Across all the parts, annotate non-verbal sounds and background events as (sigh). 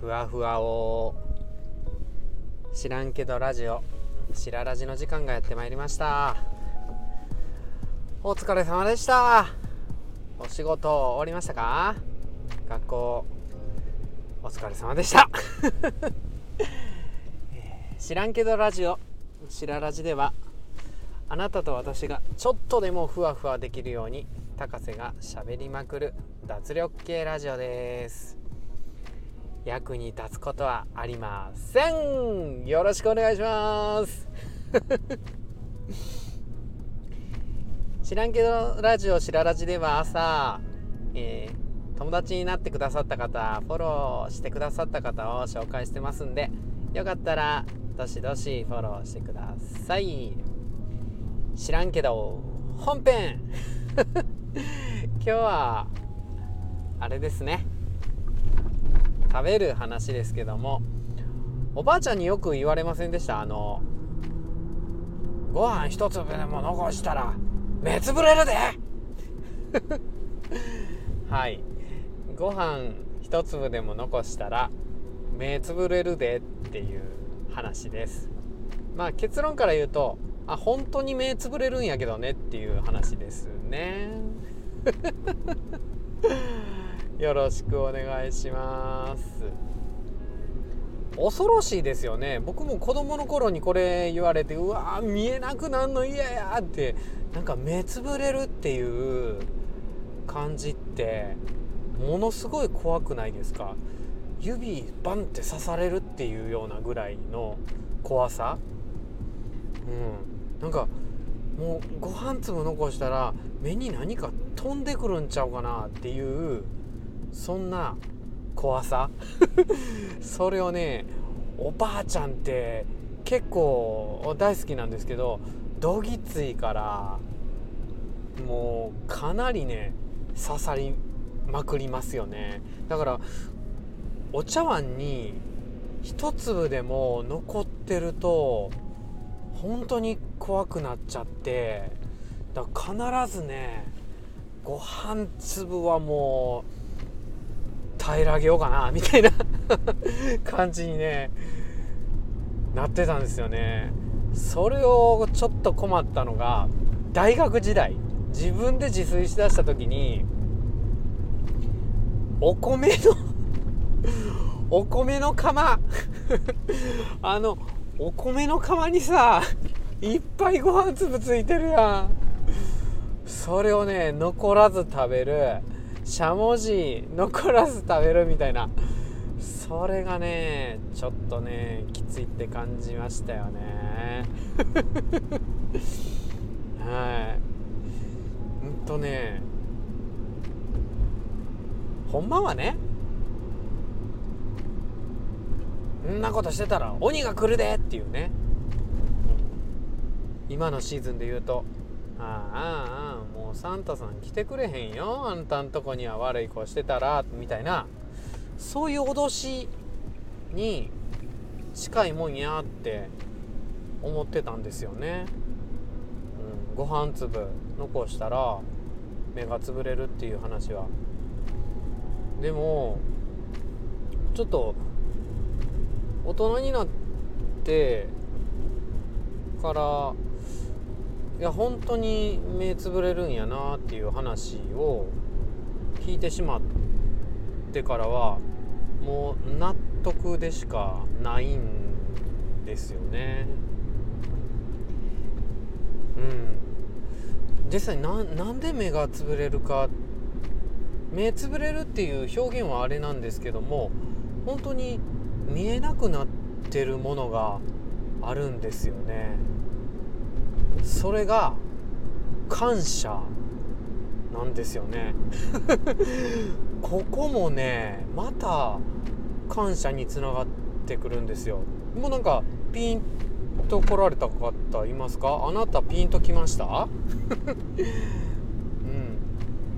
ふわふわを知らんけどラジオしらラジの時間がやってまいりました。お疲れ様でした。お仕事終わりましたか？学校お疲れ様でした。(laughs) 知らんけどラジオしらラジではあなたと私がちょっとでもふわふわできるように高瀬がしゃべりまくる脱力系ラジオです。役に立つことはありません。よろしくお願いします。(laughs) 知らんけどラジオしらラジでは朝、えー、友達になってくださった方フォローしてくださった方を紹介してますんでよかったらどしどしフォローしてください。知らんけど本編。(laughs) 今日はあれですね。食べる話ですけどもおばあちゃんによく言われませんでした？あのご飯一粒でも残したら目つぶれるで！(laughs) はい。ご飯一粒でも残したら目つぶれるでっていう話です。まあ結論から言うとあ本当に目つぶれるんやけどねっていう話ですね。よろしくお願いします。恐ろしいですよね。僕も子供の頃にこれ言われてうわ見えなくなんの嫌やってなんか目つぶれるっていう感じってものすごい怖くないですか？指バンって刺されるっていうようなぐらいの怖さ。うん。なんかもうご飯粒残したら目に何か飛んでくるんちゃうかなっていうそんな怖さ？(laughs) それをねおばあちゃんって結構大好きなんですけどどぎついからもうかなりね刺さりまくりますよね。だからお茶碗に一粒でも残ってると本当に怖くなっちゃってだから必ずねご飯粒はもう平らげようかなみたいな (laughs) 感じにねなってたんですよね。それをちょっと困ったのが大学時代自分で自炊しだした時にお米の (laughs) お米の釜 (laughs) あのお米の釜にさいっぱいご飯粒ついてるやん。それをね残らず食べるしゃもじ残らず食べるみたいな。それがねちょっとねきついって感じましたよね。はい。うんとねほんまはねんなことしてたら鬼が来るでっていうね。今のシーズンで言うと。ああもうサンタさん来てくれへんよ。あんたんとこには悪い子してたらみたいな。そういう脅しに近いもんやって思ってたんですよね、うん、ご飯粒残したら目が潰れるっていう話は。でもちょっと大人になってからいや本当に目つぶれるんやなっていう話を聞いてしまってからはもう納得でしかないんですよね。うん、実際ななんで目がつぶれるか目つぶれるっていう表現はあれなんですけども本当に見えなくなってるものがあるんですよね。それが感謝なんですよね。(laughs) ここもねまた感謝につながってくるんですよ。もうなんかピンと来られた方いますか？あなたピンときました？(laughs) うん。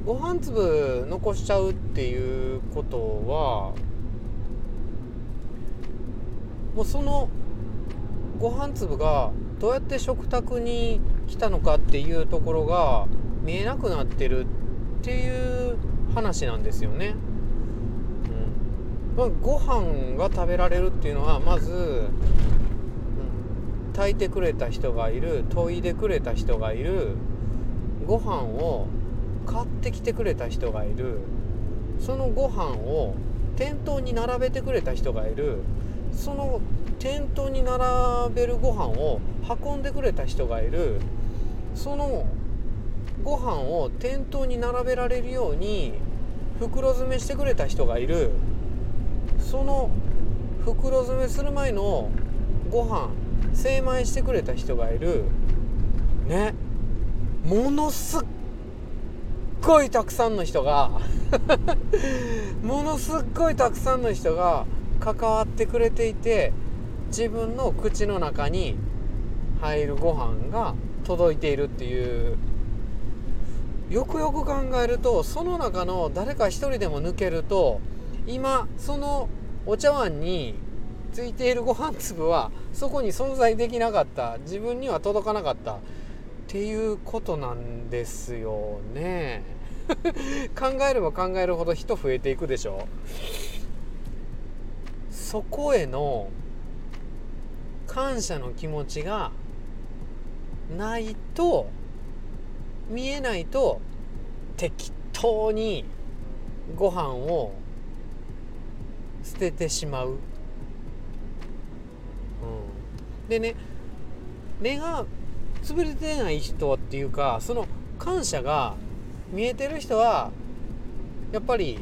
ご飯粒残しちゃうっていうことはもうそのご飯粒がどうやって食卓に来たのかっていうところが見えなくなってるっていう話なんですよね。まあ、ご飯が食べられるっていうのはまず、うん、炊いてくれた人がいる研いでくれた人がいるご飯を買ってきてくれた人がいるそのご飯を店頭に並べてくれた人がいるその店頭に並べるご飯を運んでくれた人がいる。そのご飯を店頭に並べられるように袋詰めしてくれた人がいる。その袋詰めする前のご飯精米してくれた人がいる。ね。ものすっごいたくさんの人が。(laughs) ものすっごいたくさんの人が関わってくれていて自分の口の中に入るご飯が届いているっていう。よくよく考えるとその中の誰か一人でも抜けると今そのお茶碗についているご飯粒はそこに存在できなかった。自分には届かなかった。っていうことなんですよね。(laughs) 考えれば考えるほど人増えていくでしょ。うそこへの感謝の気持ちがないと見えないと適当にご飯を捨ててしまう、うん、でね根が潰れてない人っていうかその感謝が見えてる人はやっぱり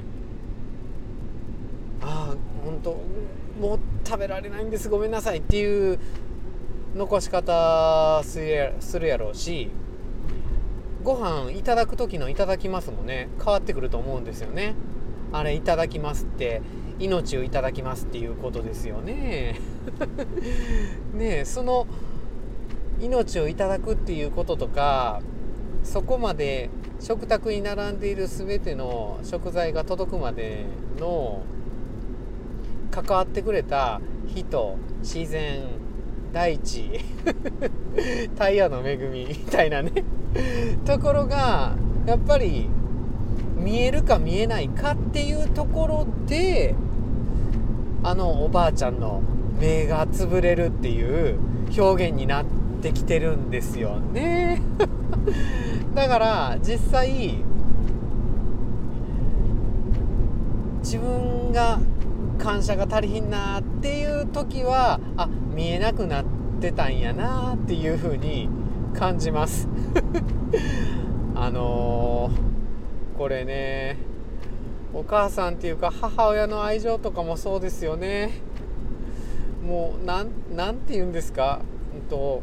ああ本当もう食べられないんですごめんなさいっていう残し方するやろうしご飯いただく時の「いただきます」もね変わってくると思うんですよね。あれ「いただきます」って命をいただきますっていうことですよね。(laughs) ねその命をいただくっていうこととかそこまで食卓に並んでいる全ての食材が届くまでの関わってくれた人自然大地 (laughs) 太陽の恵みみたいなね。ところがやっぱり見えるか見えないかっていうところであのおばあちゃんの目が潰れるっていう表現になってきてるんですよね。(laughs) だから実際自分が感謝が足りひんなっていう時はあ見えなくなってたんやなっていう風に感じます。(laughs) あのー、これねお母さんっていうか母親の愛情とかもそうですよね。もうなんなんて言うんですか、うんと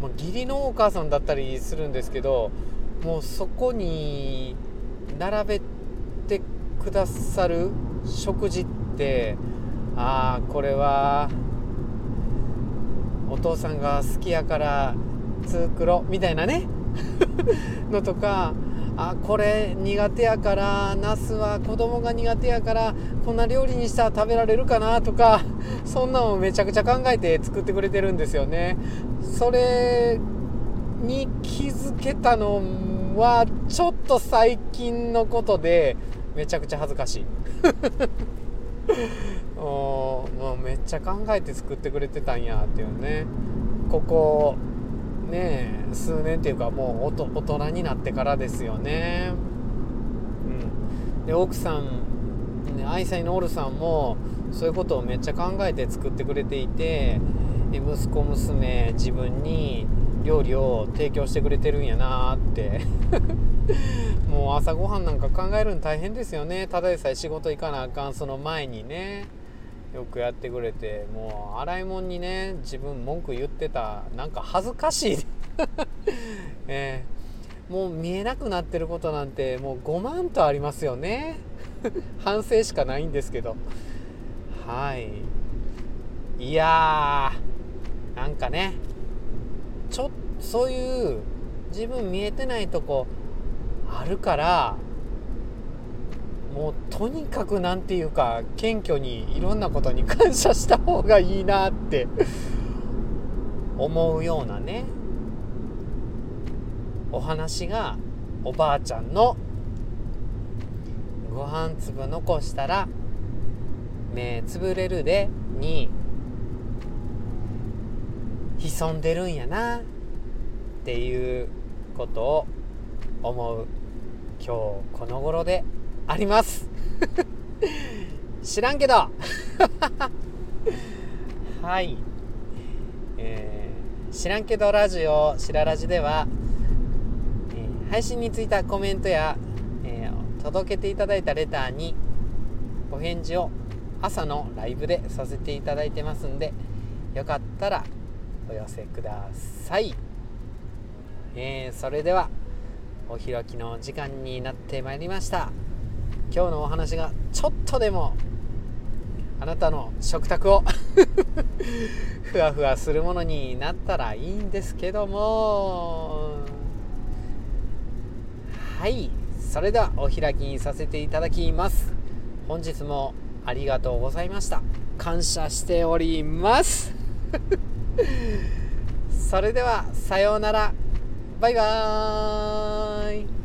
まあ、義理のお母さんだったりするんですけどもうそこに並べてくださる食事ってああこれはお父さんが好きやから作ろみたいなね (laughs) のとかあこれ苦手やからナスは子供が苦手やからこんな料理にしたら食べられるかなとかそんなのをめちゃくちゃ考えて作ってくれてるんですよね。それに気づけたのはちょっと最近のことでめちゃくちゃ恥ずかしい。(laughs) おもうめっちゃ考えて作ってくれてたんやっていうね。ここね数年っていうかもう大人になってからですよね。うん。で奥さん、ね、愛妻のオルさんもそういうことをめっちゃ考えて作ってくれていて息子娘自分に料理を提供してくれてるんやなって。(laughs) う朝ごはんなんか考えるの大変ですよね。ただでさえ仕事行かなあかんその前にね。よくやってくれて。もう洗い物にね自分文句言ってた。なんか恥ずかしい。(laughs) えー、もう見えなくなってることなんてもう5万とありますよね。(laughs) 反省しかないんですけど。はい。いやーなんかねちょっとそういう自分見えてないとこあるからもうとにかく何て言うか謙虚にいろんなことに感謝した方がいいなって思うようなねお話がおばあちゃんのご飯粒残したら目つぶれるでに潜んでるんやなっていうことを思う。日この頃であります。(laughs) 知らんけど。(laughs) はい。えー、知らんけどラジオしらラジでは、えー、配信についたコメントや、えー、届けていただいたレターにお返事を朝のライブでさせていただいてますんでよかったらお寄せください、えー、それではお開きの時間になってまいりました。今日のお話がちょっとでもあなたの食卓を (laughs) ふわふわするものになったらいいんですけども。はい。それではお開きにさせていただきます。本日もありがとうございました。感謝しております。(laughs) それではさようなら。バイバーイ。